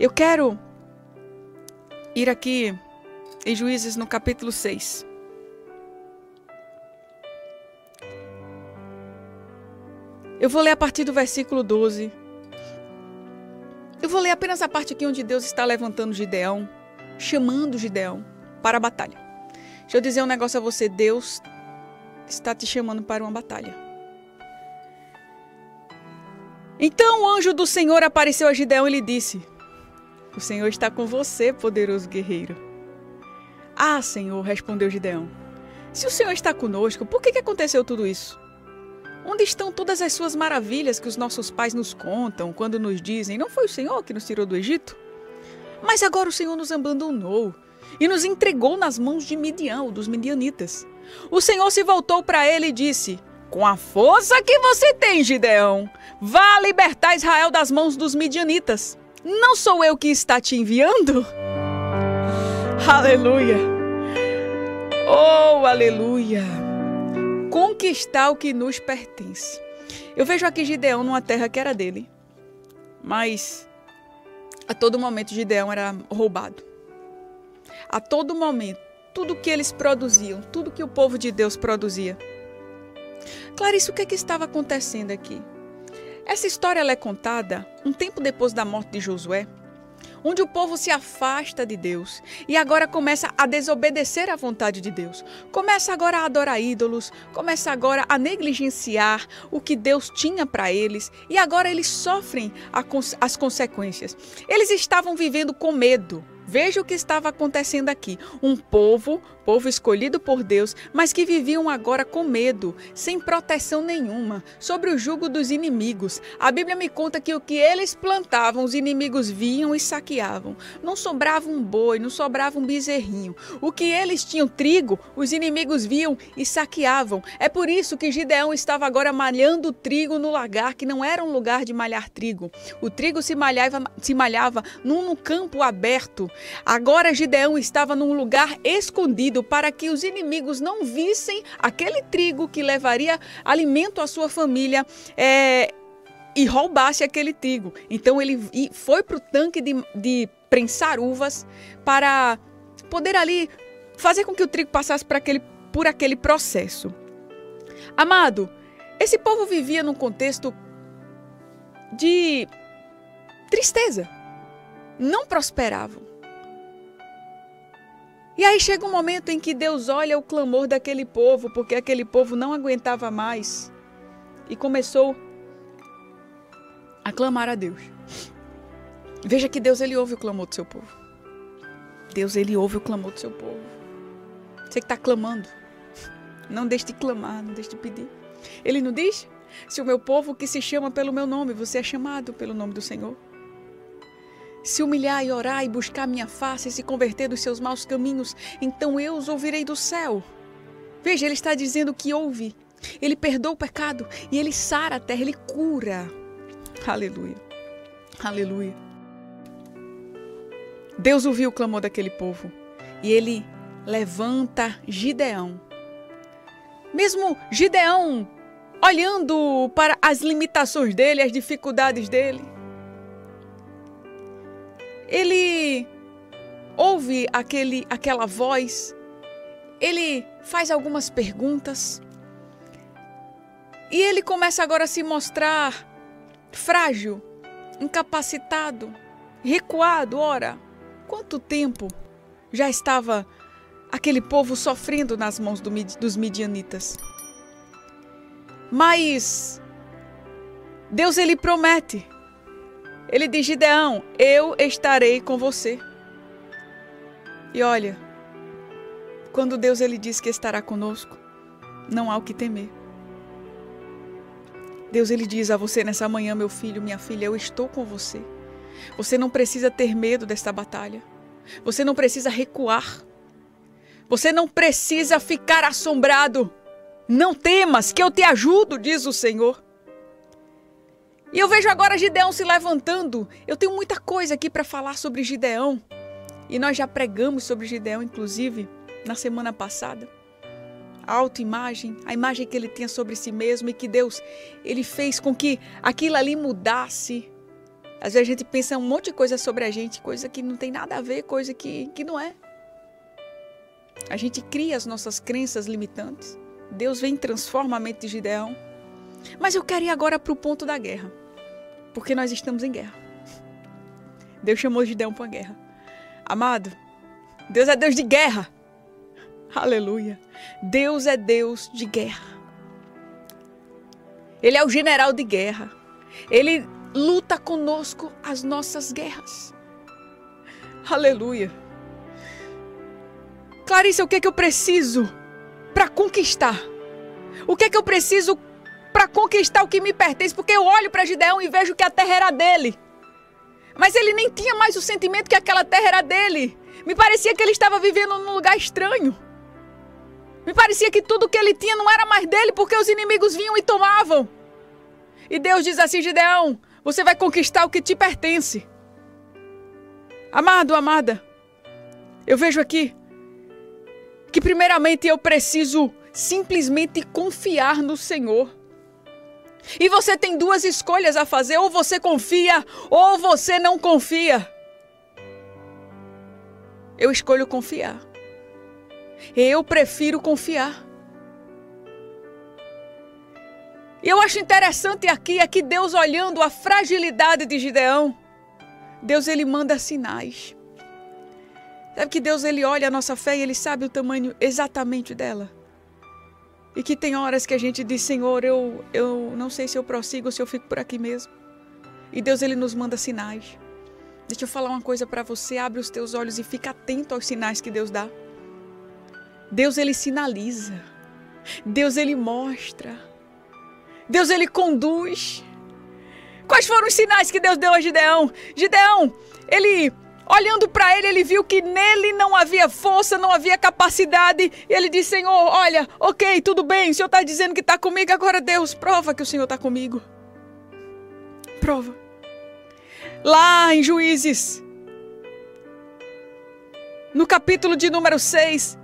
Eu quero ir aqui em Juízes no capítulo 6. Eu vou ler a partir do versículo 12. Eu vou ler apenas a parte aqui onde Deus está levantando Gideão, chamando Gideão para a batalha. Deixa eu dizer um negócio a você: Deus está te chamando para uma batalha. Então o anjo do Senhor apareceu a Gideão e lhe disse: O Senhor está com você, poderoso guerreiro. Ah, Senhor, respondeu Gideão. Se o Senhor está conosco, por que, aconteceu tudo isso? Onde estão todas as suas maravilhas que os nossos pais nos contam quando nos dizem: Não foi o Senhor que nos tirou do Egito? Mas agora o Senhor nos abandonou e nos entregou nas mãos de Midian, dos midianitas. O Senhor se voltou para ele e disse: Com a força que você tem, Gideão, vá libertar Israel das mãos dos midianitas. Não sou eu que está te enviando? Aleluia! Oh, aleluia! conquistar o que nos pertence. Eu vejo aqui Gideão numa terra que era dele, mas a todo momento Gideão era roubado. A todo momento, tudo que eles produziam, tudo que o povo de Deus produzia. Clarice, o que, é que estava acontecendo aqui? Essa história é contada um tempo depois da morte de Josué, onde o povo se afasta de Deus e agora começa a desobedecer à vontade de Deus. Começa agora a adorar ídolos, começa agora a negligenciar o que Deus tinha para eles e agora eles sofrem as consequências. Eles estavam vivendo com medo. Veja o que estava acontecendo aqui. Um povo, povo escolhido por Deus, mas que viviam agora com medo, sem proteção nenhuma, sobre o jugo dos inimigos. A Bíblia me conta que o que eles plantavam, os inimigos vinham e saqueavam. Não sobrava um boi, não sobrava um bezerrinho. O que eles tinham trigo, os inimigos vinham e saqueavam. É por isso que Gideão estava agora malhando trigo no lagar, que não era um lugar de malhar trigo. O trigo se malhava, se malhava num, campo aberto Agora Gideão estava num lugar escondido para que os inimigos não vissem aquele trigo que levaria alimento à sua família. É, e roubasse aquele trigo. Então ele foi para o tanque de, de prensar uvas para poder ali fazer com que o trigo passasse por aquele, por aquele processo. Amado, esse povo vivia num contexto de tristeza. Não prosperavam. E aí chega um momento em que Deus olha o clamor daquele povo, porque aquele povo não aguentava mais e começou a clamar a Deus. Veja que Deus ele ouve o clamor do seu povo. Deus ele ouve o clamor do seu povo. Você que está clamando, não deixe de clamar, não deixe de pedir. Ele não diz? Se o meu povo que se chama pelo meu nome, você é chamado pelo nome do Senhor se humilhar e orar e buscar minha face e se converter dos seus maus caminhos, então eu os ouvirei do céu. Veja, ele está dizendo que ouve. Ele perdoa o pecado e ele sara a terra, ele cura. Aleluia. Aleluia. Deus ouviu o clamor daquele povo e ele levanta Gideão. Mesmo Gideão olhando para as limitações dele, as dificuldades dele, ele ouve aquele, aquela voz, ele faz algumas perguntas e ele começa agora a se mostrar frágil, incapacitado, recuado. Ora, quanto tempo já estava aquele povo sofrendo nas mãos do, dos midianitas? Mas Deus ele promete ele diz: Gideão, eu estarei com você. E olha, quando Deus ele diz que estará conosco, não há o que temer. Deus ele diz a você nessa manhã, meu filho, minha filha, eu estou com você. Você não precisa ter medo desta batalha. Você não precisa recuar. Você não precisa ficar assombrado. Não temas, que eu te ajudo, diz o Senhor. E eu vejo agora Gideão se levantando. Eu tenho muita coisa aqui para falar sobre Gideão. E nós já pregamos sobre Gideão, inclusive, na semana passada. A autoimagem, a imagem que ele tinha sobre si mesmo e que Deus ele fez com que aquilo ali mudasse. Às vezes a gente pensa um monte de coisa sobre a gente, coisa que não tem nada a ver, coisa que, que não é. A gente cria as nossas crenças limitantes. Deus vem e transforma a mente de Gideão. Mas eu quero ir agora para o ponto da guerra. Porque nós estamos em guerra. Deus chamou Gideão para a guerra. Amado, Deus é Deus de guerra. Aleluia. Deus é Deus de guerra. Ele é o general de guerra. Ele luta conosco as nossas guerras. Aleluia. Clarice, o que é que eu preciso para conquistar? O que é que eu preciso para conquistar o que me pertence? Porque eu olho para Gideão e vejo que a terra era dele. Mas ele nem tinha mais o sentimento que aquela terra era dele. Me parecia que ele estava vivendo num lugar estranho. Me parecia que tudo que ele tinha não era mais dele porque os inimigos vinham e tomavam. E Deus diz assim: Gideão, você vai conquistar o que te pertence. Amado, amada, eu vejo aqui que, primeiramente, eu preciso simplesmente confiar no Senhor. E você tem duas escolhas a fazer: ou você confia, ou você não confia. Eu escolho confiar. Eu prefiro confiar. E eu acho interessante aqui é que Deus olhando a fragilidade de Gideão, Deus ele manda sinais. Sabe que Deus ele olha a nossa fé e ele sabe o tamanho exatamente dela. E que tem horas que a gente diz, Senhor, eu, eu não sei se eu prossigo ou se eu fico por aqui mesmo. E Deus ele nos manda sinais. Deixa eu falar uma coisa para você, abre os teus olhos e fica atento aos sinais que Deus dá. Deus ele sinaliza. Deus ele mostra. Deus ele conduz. Quais foram os sinais que Deus deu a Gideão? Gideão, ele olhando para ele, ele viu que nele não havia força, não havia capacidade. E ele disse: Senhor, olha, ok, tudo bem, o Senhor está dizendo que está comigo, agora Deus, prova que o Senhor está comigo. Prova. Lá em Juízes, no capítulo de número 6,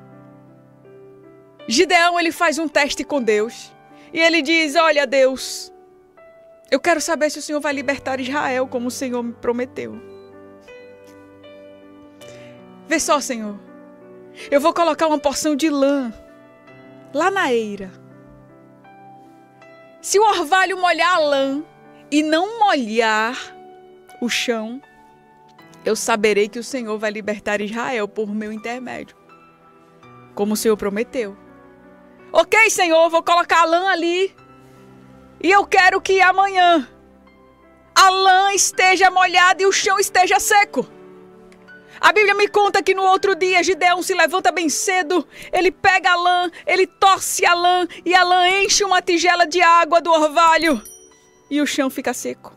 Gideão ele faz um teste com Deus. E ele diz: Olha, Deus, eu quero saber se o Senhor vai libertar Israel como o Senhor me prometeu. Vê só, Senhor. Eu vou colocar uma porção de lã lá na eira. Se o orvalho molhar a lã e não molhar o chão, eu saberei que o Senhor vai libertar Israel por meu intermédio, como o Senhor prometeu. Ok, Senhor, vou colocar a lã ali. E eu quero que amanhã a lã esteja molhada e o chão esteja seco. A Bíblia me conta que no outro dia Gideão se levanta bem cedo, ele pega a lã, ele torce a lã e a lã enche uma tigela de água do orvalho e o chão fica seco.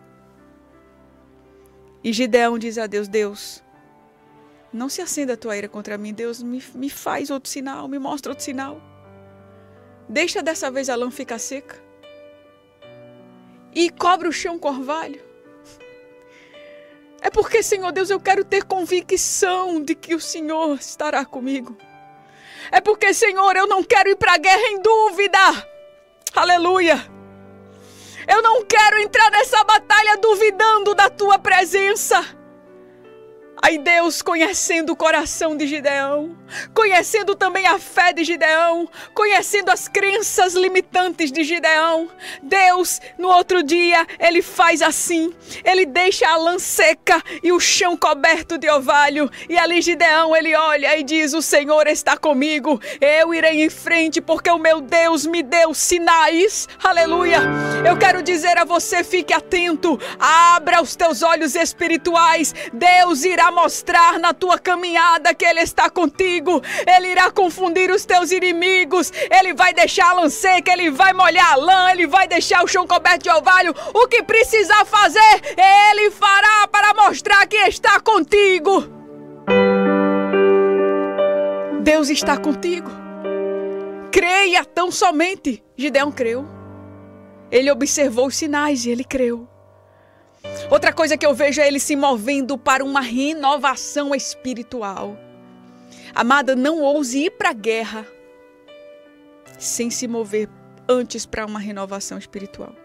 E Gideão diz a Deus: Deus, não se acenda a tua ira contra mim, Deus, me, me faz outro sinal, me mostra outro sinal. Deixa dessa vez a lã ficar seca. E cobre o chão com orvalho. É porque, Senhor Deus, eu quero ter convicção de que o Senhor estará comigo. É porque, Senhor, eu não quero ir para a guerra em dúvida. Aleluia. Eu não quero entrar nessa batalha duvidando da tua presença. Aí Deus, conhecendo o coração de Gideão, conhecendo também a fé de Gideão, conhecendo as crenças limitantes de Gideão, Deus, no outro dia, ele faz assim: ele deixa a lã seca e o chão coberto de orvalho, e ali Gideão ele olha e diz: O Senhor está comigo, eu irei em frente, porque o meu Deus me deu sinais. Aleluia! Eu quero dizer a você: fique atento, abra os teus olhos espirituais, Deus irá mostrar na tua caminhada que Ele está contigo. Ele irá confundir os teus inimigos. Ele vai deixar a lã seca, Ele vai molhar a lã, Ele vai deixar o chão coberto de orvalho. O que precisar fazer, Ele fará para mostrar que está contigo. Deus está contigo. Creia tão somente. Gideão creu. Ele observou os sinais e ele creu. Outra coisa que eu vejo é ele se movendo para uma renovação espiritual. Amada, não ouse ir para a guerra sem se mover antes para uma renovação espiritual.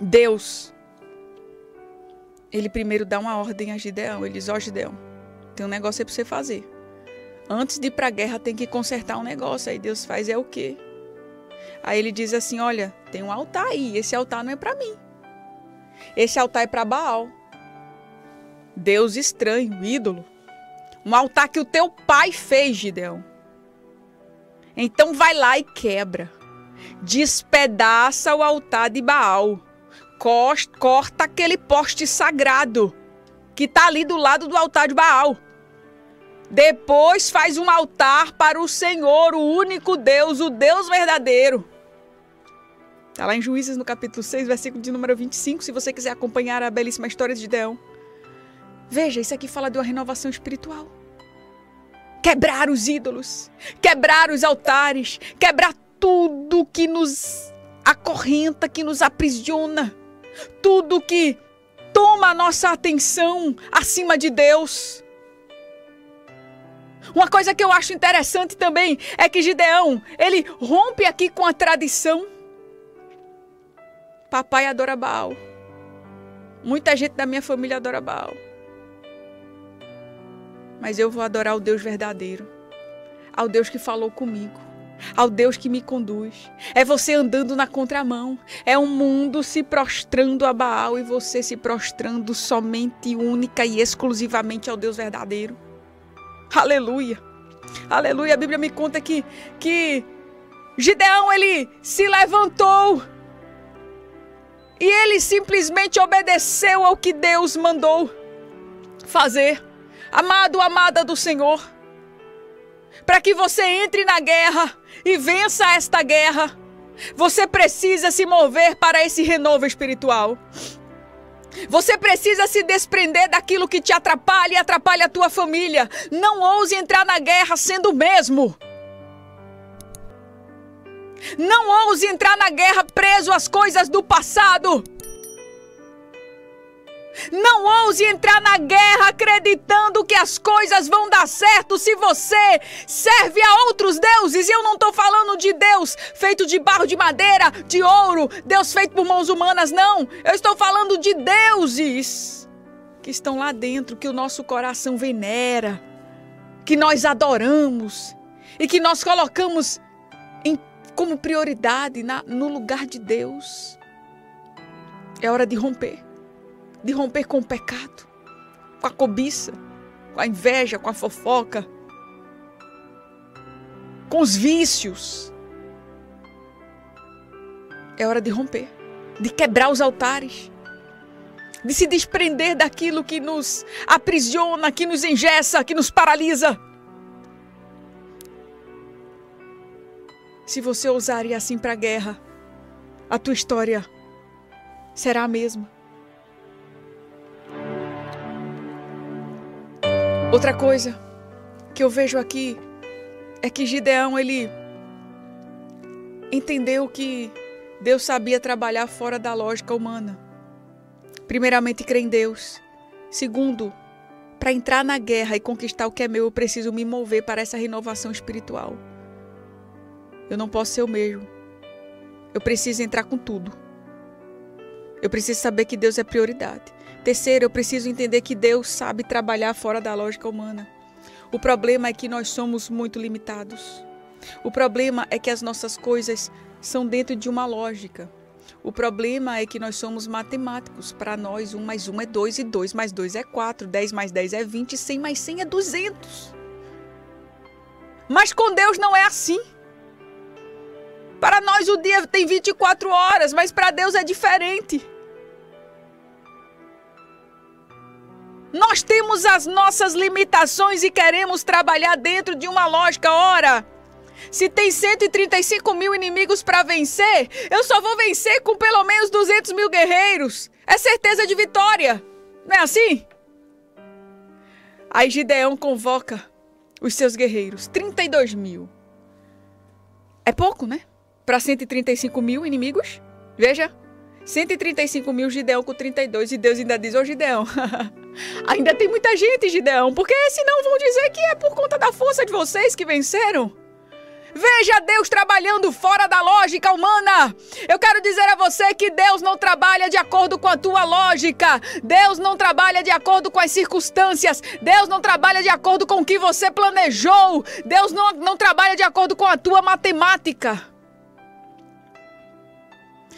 Deus ele primeiro dá uma ordem a Gideão. Ele diz: Ó, oh, Gideão, tem um negócio aí pra você fazer. Antes de ir pra guerra, tem que consertar um negócio. Aí Deus faz é o quê? Aí ele diz assim: Olha, tem um altar aí. Esse altar não é para mim. Esse altar é para Baal. Deus estranho, ídolo. Um altar que o teu pai fez, Gideão. Então vai lá e quebra. Despedaça o altar de Baal. Corta aquele poste sagrado que está ali do lado do altar de Baal. Depois faz um altar para o Senhor, o único Deus, o Deus verdadeiro. Está lá em Juízes, no capítulo 6, versículo de número 25, se você quiser acompanhar a belíssima história de Gideão. Veja, isso aqui fala de uma renovação espiritual. Quebrar os ídolos, quebrar os altares, quebrar tudo que nos acorrenta, que nos aprisiona, tudo que toma a nossa atenção acima de Deus. Uma coisa que eu acho interessante também é que Gideão, ele rompe aqui com a tradição. Papai adora Baal. Muita gente da minha família adora Baal mas eu vou adorar o Deus verdadeiro, ao Deus que falou comigo, ao Deus que me conduz. É você andando na contramão, é um mundo se prostrando a Baal e você se prostrando somente, única e exclusivamente ao Deus verdadeiro. Aleluia. Aleluia. A Bíblia me conta que que Gideão ele se levantou e ele simplesmente obedeceu ao que Deus mandou fazer amado, amada do Senhor, para que você entre na guerra e vença esta guerra, você precisa se mover para esse renovo espiritual. Você precisa se desprender daquilo que te atrapalha e atrapalha a tua família. Não ouse entrar na guerra sendo o mesmo. Não ouse entrar na guerra preso às coisas do passado. Não ouse entrar na guerra acreditando que as coisas vão dar certo se você serve a outros deuses. E eu não estou falando de Deus feito de barro de madeira, de ouro, Deus feito por mãos humanas, não. Eu estou falando de deuses que estão lá dentro, que o nosso coração venera, que nós adoramos e que nós colocamos como prioridade na, no lugar de Deus. É hora de romper de romper com o pecado, com a cobiça, com a inveja, com a fofoca, com os vícios. É hora de romper, de quebrar os altares, de se desprender daquilo que nos aprisiona, que nos engessa, que nos paralisa. Se você ousar ir assim para a guerra, a tua história será a mesma. Outra coisa que eu vejo aqui é que Gideão ele entendeu que Deus sabia trabalhar fora da lógica humana. Primeiramente, crer em Deus. Segundo, para entrar na guerra e conquistar o que é meu, eu preciso me mover para essa renovação espiritual. Eu não posso ser o mesmo. Eu preciso entrar com tudo. Eu preciso saber que Deus é prioridade. Terceiro, eu preciso entender que Deus sabe trabalhar fora da lógica humana. O problema é que nós somos muito limitados. O problema é que as nossas coisas são dentro de uma lógica. O problema é que nós somos matemáticos. Para nós, 1 mais 1 é 2 e 2 mais 2 é 4, 10 mais 10 é 20, 100 mais 100 é 200. Mas com Deus não é assim. Para nós o dia tem 24 horas, mas para Deus é diferente. Nós temos as nossas limitações e queremos trabalhar dentro de uma lógica. Ora, se tem 135 mil inimigos para vencer, eu só vou vencer com pelo menos 200 mil guerreiros. É certeza de vitória. Não é assim? Aí Gideão convoca os seus guerreiros, 32 mil. É pouco, né? Para 135 mil inimigos? Veja, 135 mil Gideão com 32 e Deus ainda diz: Ô Gideão. Ainda tem muita gente, Gideão, porque senão vão dizer que é por conta da força de vocês que venceram. Veja Deus trabalhando fora da lógica humana. Eu quero dizer a você que Deus não trabalha de acordo com a tua lógica. Deus não trabalha de acordo com as circunstâncias. Deus não trabalha de acordo com o que você planejou. Deus não, não trabalha de acordo com a tua matemática.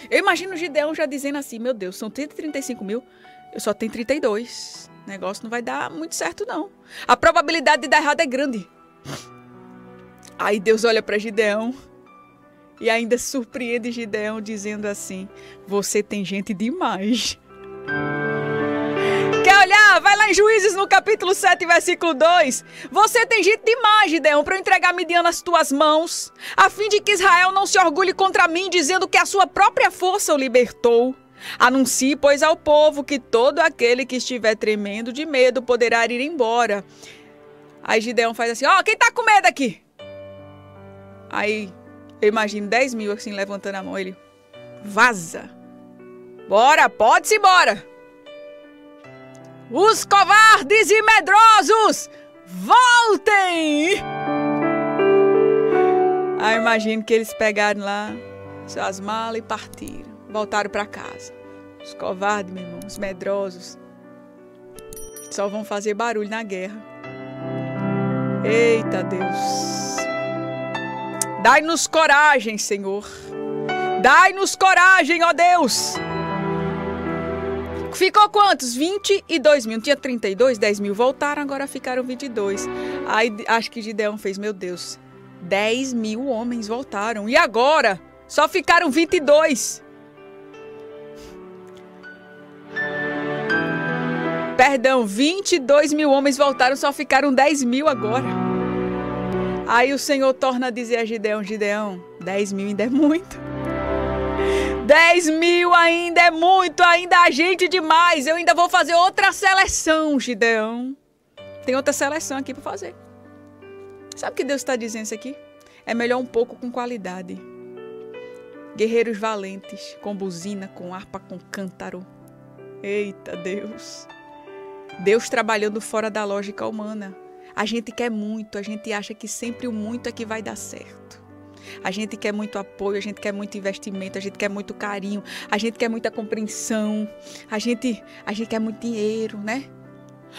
Eu imagino o Gideão já dizendo assim: Meu Deus, são 135 mil, eu só tenho 32. O negócio não vai dar muito certo, não. A probabilidade de dar errado é grande. Aí Deus olha para Gideão e ainda surpreende Gideão dizendo assim: Você tem gente demais. Olhar? Vai lá em Juízes no capítulo 7, versículo 2. Você tem gente demais, Gideão, para eu entregar Midian nas tuas mãos, a fim de que Israel não se orgulhe contra mim, dizendo que a sua própria força o libertou. Anuncie, pois, ao povo que todo aquele que estiver tremendo de medo poderá ir embora. Aí Gideão faz assim: Ó, oh, quem tá com medo aqui? Aí eu imagino 10 mil assim levantando a mão. Ele vaza. Bora, pode-se embora. Os covardes e medrosos, voltem! Aí eu imagino que eles pegaram lá suas malas e partiram. Voltaram para casa. Os covardes, meu irmão, os medrosos, só vão fazer barulho na guerra. Eita Deus! Dai-nos coragem, Senhor. Dai-nos coragem, ó Deus. Ficou quantos? 22 mil. Tinha 32, 10 mil voltaram, agora ficaram 22. Aí acho que Gideão fez, meu Deus, 10 mil homens voltaram. E agora? Só ficaram 22. Perdão, 22 mil homens voltaram, só ficaram 10 mil agora. Aí o Senhor torna a dizer a Gideão: Gideão, 10 mil ainda é muito. 10 mil ainda é muito, ainda há gente demais. Eu ainda vou fazer outra seleção, Gideão. Tem outra seleção aqui para fazer. Sabe o que Deus está dizendo isso aqui? É melhor um pouco com qualidade. Guerreiros valentes, com buzina, com harpa, com cântaro. Eita Deus. Deus trabalhando fora da lógica humana. A gente quer muito, a gente acha que sempre o muito é que vai dar certo. A gente quer muito apoio, a gente quer muito investimento, a gente quer muito carinho, a gente quer muita compreensão, a gente, a gente quer muito dinheiro, né?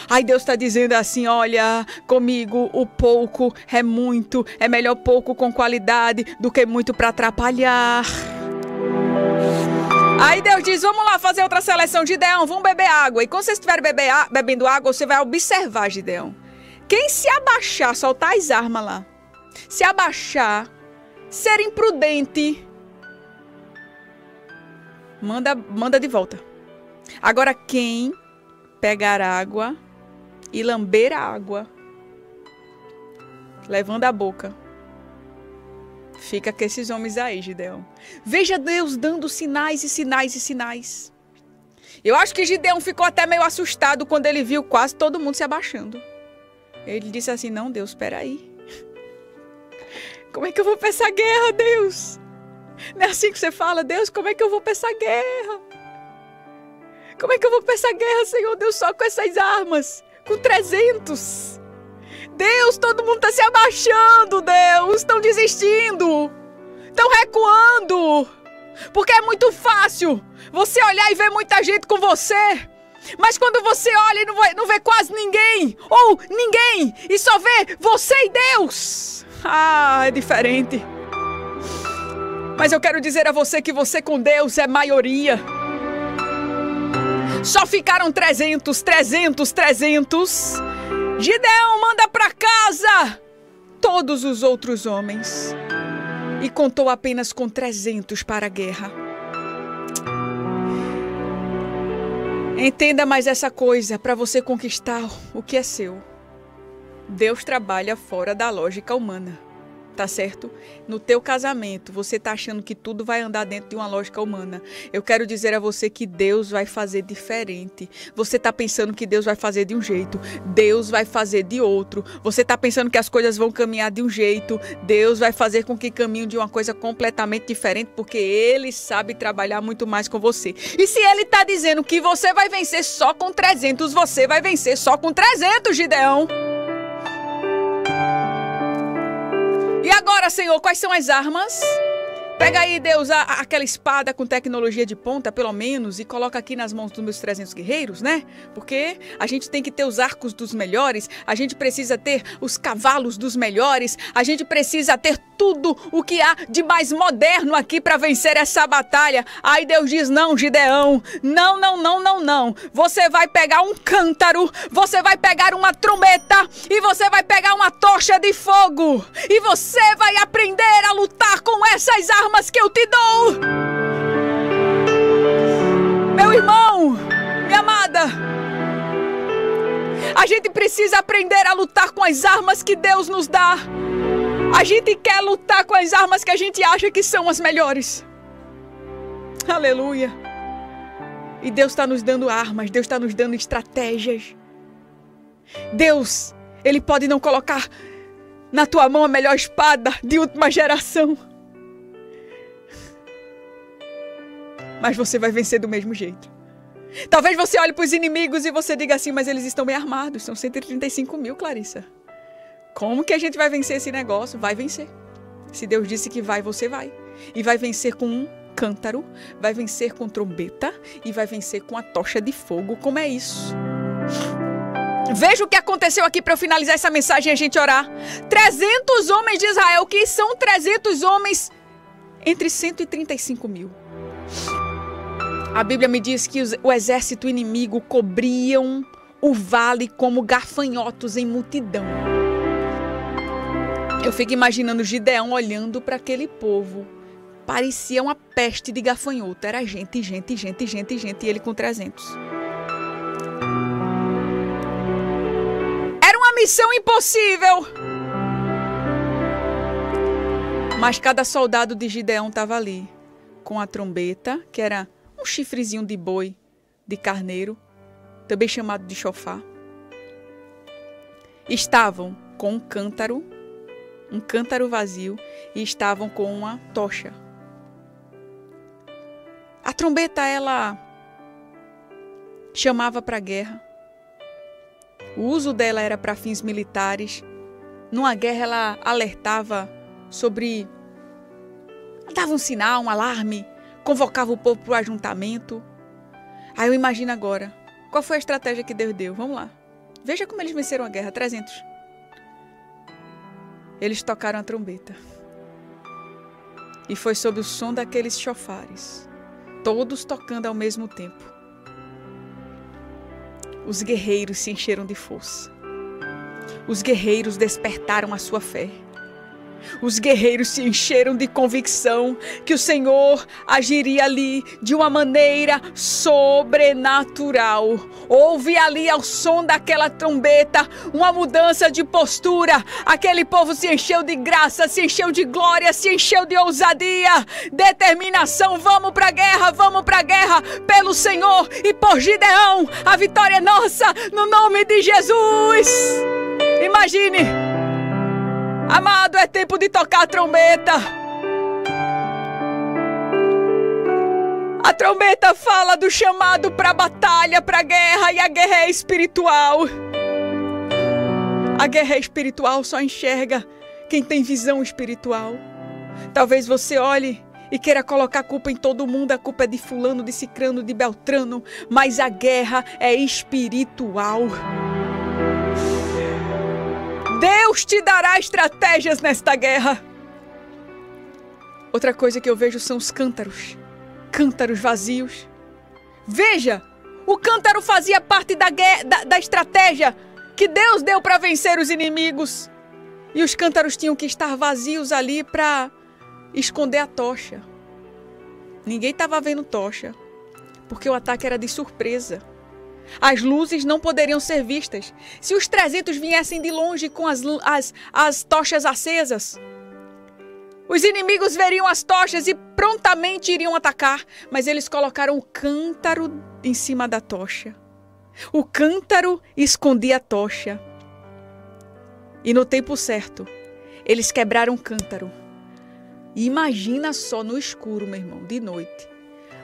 Aí Deus está dizendo assim: olha, comigo o pouco é muito, é melhor pouco com qualidade do que muito para atrapalhar. Aí Deus diz: vamos lá fazer outra seleção, Gideão, vamos beber água. E quando vocês estiverem bebendo água, você vai observar, Gideão. Quem se abaixar, soltar as armas lá, se abaixar, ser imprudente, manda, manda de volta. Agora, quem pegar água e lamber a água, levando a boca, fica com esses homens aí, Gideão. Veja Deus dando sinais e sinais e sinais. Eu acho que Gideão ficou até meio assustado quando ele viu quase todo mundo se abaixando. Ele disse assim: Não, Deus, espera aí. Como é que eu vou essa guerra, Deus? Não é assim que você fala, Deus, como é que eu vou essa guerra? Como é que eu vou essa guerra, Senhor Deus, só com essas armas? Com 300? Deus, todo mundo está se abaixando, Deus, estão desistindo, estão recuando, porque é muito fácil você olhar e ver muita gente com você. Mas quando você olha e não vê quase ninguém, ou ninguém, e só vê você e Deus, ah, é diferente. Mas eu quero dizer a você que você com Deus é maioria. Só ficaram 300, 300, 300. Gideão manda para casa todos os outros homens e contou apenas com 300 para a guerra. Entenda mais essa coisa para você conquistar o que é seu. Deus trabalha fora da lógica humana. Tá certo? No teu casamento, você tá achando que tudo vai andar dentro de uma lógica humana. Eu quero dizer a você que Deus vai fazer diferente. Você tá pensando que Deus vai fazer de um jeito, Deus vai fazer de outro. Você tá pensando que as coisas vão caminhar de um jeito, Deus vai fazer com que caminhem de uma coisa completamente diferente, porque ele sabe trabalhar muito mais com você. E se ele tá dizendo que você vai vencer só com 300, você vai vencer só com 300, Gideão. Agora, Senhor, quais são as armas? Pega aí, Deus, a, aquela espada com tecnologia de ponta, pelo menos, e coloca aqui nas mãos dos meus 300 guerreiros, né? Porque a gente tem que ter os arcos dos melhores, a gente precisa ter os cavalos dos melhores, a gente precisa ter tudo o que há de mais moderno aqui para vencer essa batalha. Aí Deus diz: Não, Gideão, não, não, não, não, não. Você vai pegar um cântaro, você vai pegar uma trombeta e você vai pegar uma tocha de fogo e você vai aprender a lutar com essas armas armas que eu te dou. Meu irmão, minha amada, a gente precisa aprender a lutar com as armas que Deus nos dá. A gente quer lutar com as armas que a gente acha que são as melhores. Aleluia. E Deus está nos dando armas, Deus está nos dando estratégias. Deus, Ele pode não colocar na tua mão a melhor espada de última geração. Mas você vai vencer do mesmo jeito. Talvez você olhe para os inimigos e você diga assim, mas eles estão bem armados, são 135 mil, Clarissa. Como que a gente vai vencer esse negócio? Vai vencer. Se Deus disse que vai, você vai. E vai vencer com um cântaro, vai vencer com trombeta e vai vencer com a tocha de fogo. Como é isso? Veja o que aconteceu aqui para eu finalizar essa mensagem e a gente orar. 300 homens de Israel, que são 300 homens entre 135 mil. A Bíblia me diz que o exército inimigo cobriam o vale como gafanhotos em multidão. Eu fico imaginando Gideão olhando para aquele povo. Parecia uma peste de gafanhoto. Era gente, gente, gente, gente, gente. E ele com 300. Era uma missão impossível. Mas cada soldado de Gideão estava ali. Com a trombeta, que era um chifrezinho de boi, de carneiro, também chamado de chofá. Estavam com um cântaro, um cântaro vazio, e estavam com uma tocha. A trombeta, ela chamava para a guerra. O uso dela era para fins militares. Numa guerra, ela alertava sobre. dava um sinal, um alarme convocava o povo para o ajuntamento. Aí eu imagino agora, qual foi a estratégia que Deus deu? Vamos lá. Veja como eles venceram a guerra, 300. Eles tocaram a trombeta. E foi sob o som daqueles chofares, todos tocando ao mesmo tempo. Os guerreiros se encheram de força. Os guerreiros despertaram a sua fé. Os guerreiros se encheram de convicção que o Senhor agiria ali de uma maneira sobrenatural. Houve ali ao som daquela trombeta uma mudança de postura. Aquele povo se encheu de graça, se encheu de glória, se encheu de ousadia, determinação. Vamos para a guerra, vamos para a guerra pelo Senhor e por Gideão. A vitória é nossa no nome de Jesus. Imagine Amado, é tempo de tocar a trombeta. A trombeta fala do chamado para batalha, para guerra, e a guerra é espiritual. A guerra é espiritual só enxerga quem tem visão espiritual. Talvez você olhe e queira colocar culpa em todo mundo, a culpa é de fulano, de cicrano, de beltrano, mas a guerra é espiritual. Deus te dará estratégias nesta guerra. Outra coisa que eu vejo são os cântaros cântaros vazios. Veja, o cântaro fazia parte da, da, da estratégia que Deus deu para vencer os inimigos. E os cântaros tinham que estar vazios ali para esconder a tocha. Ninguém estava vendo tocha, porque o ataque era de surpresa. As luzes não poderiam ser vistas. Se os 300 viessem de longe com as, as, as tochas acesas, os inimigos veriam as tochas e prontamente iriam atacar, mas eles colocaram o cântaro em cima da tocha. O cântaro escondia a tocha. E no tempo certo, eles quebraram o cântaro. E imagina só no escuro, meu irmão, de noite,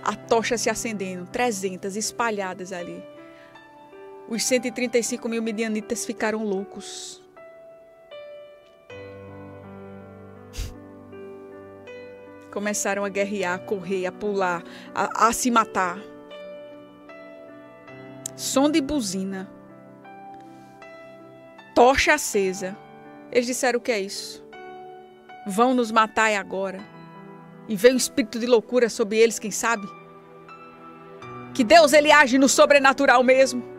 a tocha se acendendo, 300 espalhadas ali. Os 135 mil midianitas ficaram loucos. começaram a guerrear, a correr, a pular, a, a se matar. Som de buzina, tocha acesa. Eles disseram: O que é isso? Vão nos matar agora. E veio um espírito de loucura sobre eles, quem sabe? Que Deus ele age no sobrenatural mesmo.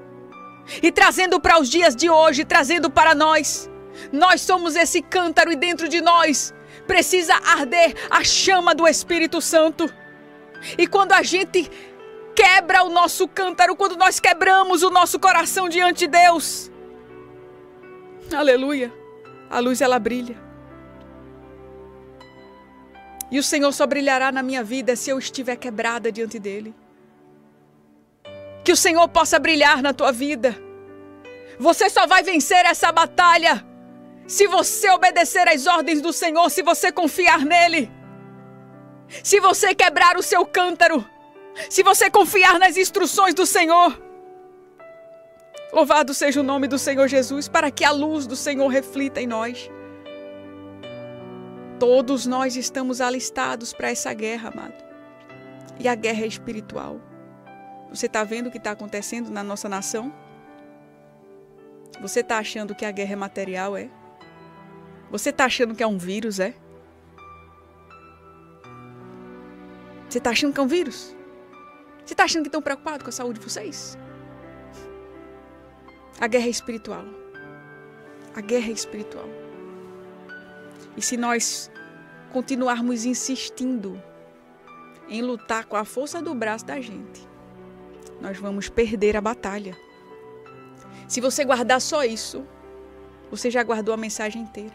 E trazendo para os dias de hoje, trazendo para nós. Nós somos esse cântaro e dentro de nós precisa arder a chama do Espírito Santo. E quando a gente quebra o nosso cântaro, quando nós quebramos o nosso coração diante de Deus, aleluia, a luz ela brilha. E o Senhor só brilhará na minha vida se eu estiver quebrada diante dele. Que o Senhor possa brilhar na tua vida. Você só vai vencer essa batalha se você obedecer às ordens do Senhor, se você confiar nele. Se você quebrar o seu cântaro, se você confiar nas instruções do Senhor. Louvado seja o nome do Senhor Jesus, para que a luz do Senhor reflita em nós. Todos nós estamos alistados para essa guerra, amado. E a guerra é espiritual. Você está vendo o que está acontecendo na nossa nação? Você está achando que a guerra é material, é? Você está achando que é um vírus, é? Você está achando que é um vírus? Você está achando que estão preocupados com a saúde de vocês? A guerra é espiritual. A guerra é espiritual. E se nós continuarmos insistindo em lutar com a força do braço da gente, nós vamos perder a batalha. Se você guardar só isso, você já guardou a mensagem inteira.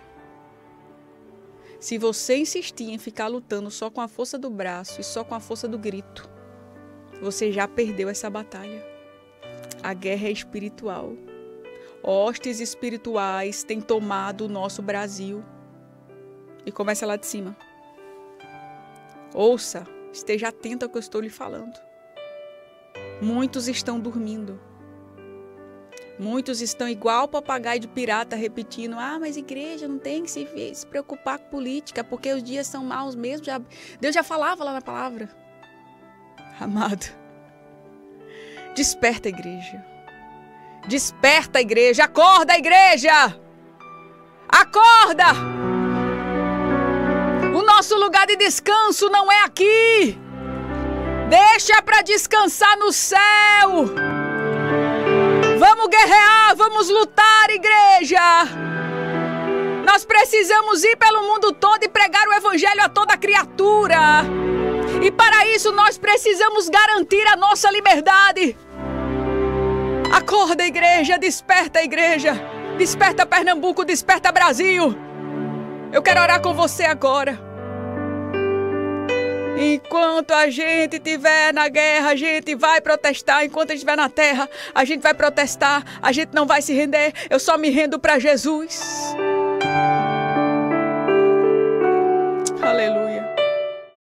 Se você insistir em ficar lutando só com a força do braço e só com a força do grito, você já perdeu essa batalha. A guerra é espiritual hostes espirituais têm tomado o nosso Brasil. E começa lá de cima. Ouça, esteja atento ao que eu estou lhe falando. Muitos estão dormindo. Muitos estão igual papagaio de pirata repetindo: Ah, mas igreja não tem que se, se preocupar com política, porque os dias são maus mesmo. Já, Deus já falava lá na palavra. Amado, desperta, igreja. Desperta, igreja. Acorda, igreja. Acorda. O nosso lugar de descanso não é aqui. Deixa para descansar no céu. Vamos guerrear, vamos lutar, igreja. Nós precisamos ir pelo mundo todo e pregar o evangelho a toda criatura. E para isso nós precisamos garantir a nossa liberdade. Acorda, igreja, desperta, igreja. Desperta Pernambuco, desperta Brasil. Eu quero orar com você agora. Enquanto a gente estiver na guerra, a gente vai protestar. Enquanto a gente estiver na terra, a gente vai protestar. A gente não vai se render. Eu só me rendo para Jesus. Aleluia.